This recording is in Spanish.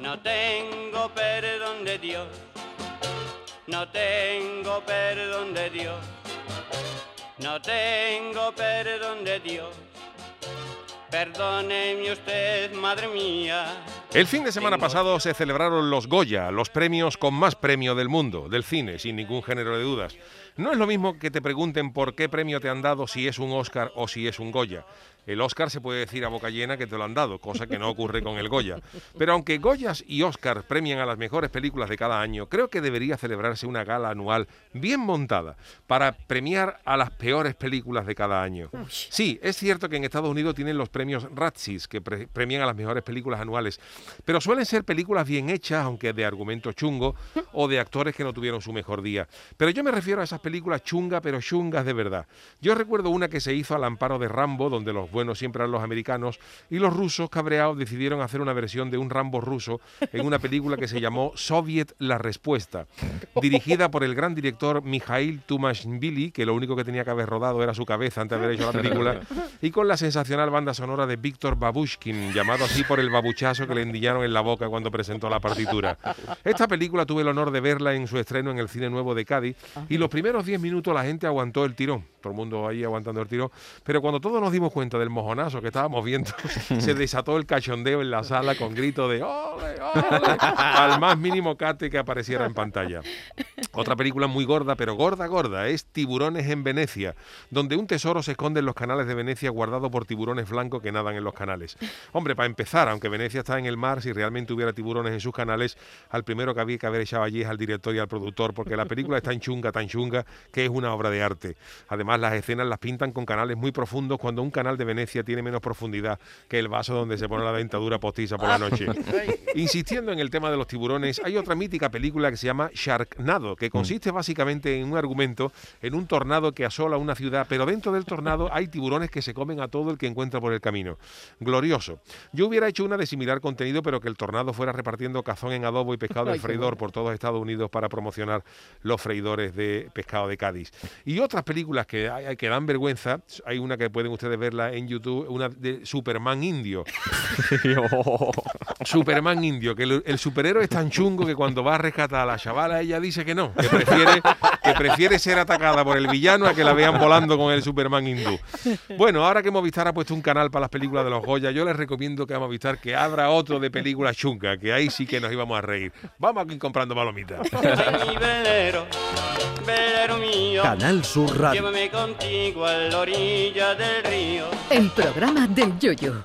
No tengo perdón de Dios, no tengo perdón de Dios, no tengo perdón de Dios. Perdóneme usted, madre mía. El fin de semana pasado se celebraron los Goya, los premios con más premio del mundo, del cine, sin ningún género de dudas. No es lo mismo que te pregunten por qué premio te han dado, si es un Oscar o si es un Goya. El Oscar se puede decir a boca llena que te lo han dado, cosa que no ocurre con el Goya. Pero aunque Goyas y Oscar premian a las mejores películas de cada año, creo que debería celebrarse una gala anual bien montada para premiar a las peores películas de cada año. Sí, es cierto que en Estados Unidos tienen los premios Razzies, que pre- premian a las mejores películas anuales, pero suelen ser películas bien hechas, aunque de argumento chungo, o de actores que no tuvieron su mejor día. Pero yo me refiero a esas películas chungas, pero chungas de verdad. Yo recuerdo una que se hizo al amparo de Rambo, donde los buenos siempre eran los americanos, y los rusos, cabreados, decidieron hacer una versión de un Rambo ruso en una película que se llamó Soviet La Respuesta, dirigida por el gran director Mikhail Tumashvili, que lo único que tenía que haber rodado era su cabeza antes de haber hecho la película, y con la sensacional banda sonora de Víctor Babushkin, llamado así por el babuchazo que le endillaron en la boca cuando presentó la partitura. Esta película tuve el honor de verla en su estreno en el Cine Nuevo de Cádiz, y los primeros 10 minutos la gente aguantó el tirón, todo el mundo ahí aguantando el tirón, pero cuando todos nos dimos cuenta del mojonazo que estábamos viendo, se desató el cachondeo en la sala con grito de ¡Ole, ole! al más mínimo cate que apareciera en pantalla. Otra película muy gorda, pero gorda, gorda, es Tiburones en Venecia, donde un tesoro se esconde en los canales de Venecia guardado por tiburones blancos que nadan en los canales. Hombre, para empezar, aunque Venecia está en el mar, si realmente hubiera tiburones en sus canales, al primero que había que haber echado allí es al director y al productor, porque la película es tan chunga, tan chunga, que es una obra de arte. Además, las escenas las pintan con canales muy profundos cuando un canal de Venecia tiene menos profundidad que el vaso donde se pone la dentadura postiza por la noche. Insistiendo en el tema de los tiburones, hay otra mítica película que se llama Sharknado, que consiste básicamente en un argumento, en un tornado que asola una ciudad, pero dentro del tornado hay tiburones que se comen a todo el que encuentra por el camino. Glorioso. Yo hubiera hecho una de similar contenido, pero que el tornado fuera repartiendo cazón en adobo y pescado del freidor por todos Estados Unidos para promocionar los freidores de pescado de Cádiz. Y otras películas que, hay- que dan vergüenza, hay una que pueden ustedes verla en YouTube, una de Superman indio. Superman indio, que el, el superhéroe es tan chungo que cuando va a rescatar a la chavala ella dice que no, que prefiere, que prefiere ser atacada por el villano a que la vean volando con el Superman hindú. Bueno, ahora que Movistar ha puesto un canal para las películas de los Goya, yo les recomiendo que a Movistar que abra otro de películas chungas, que ahí sí que nos íbamos a reír. Vamos aquí comprando palomitas. Mi velero, velero mío, Canal Sur Radio. llévame contigo a la orilla del río. El programa del Yoyo.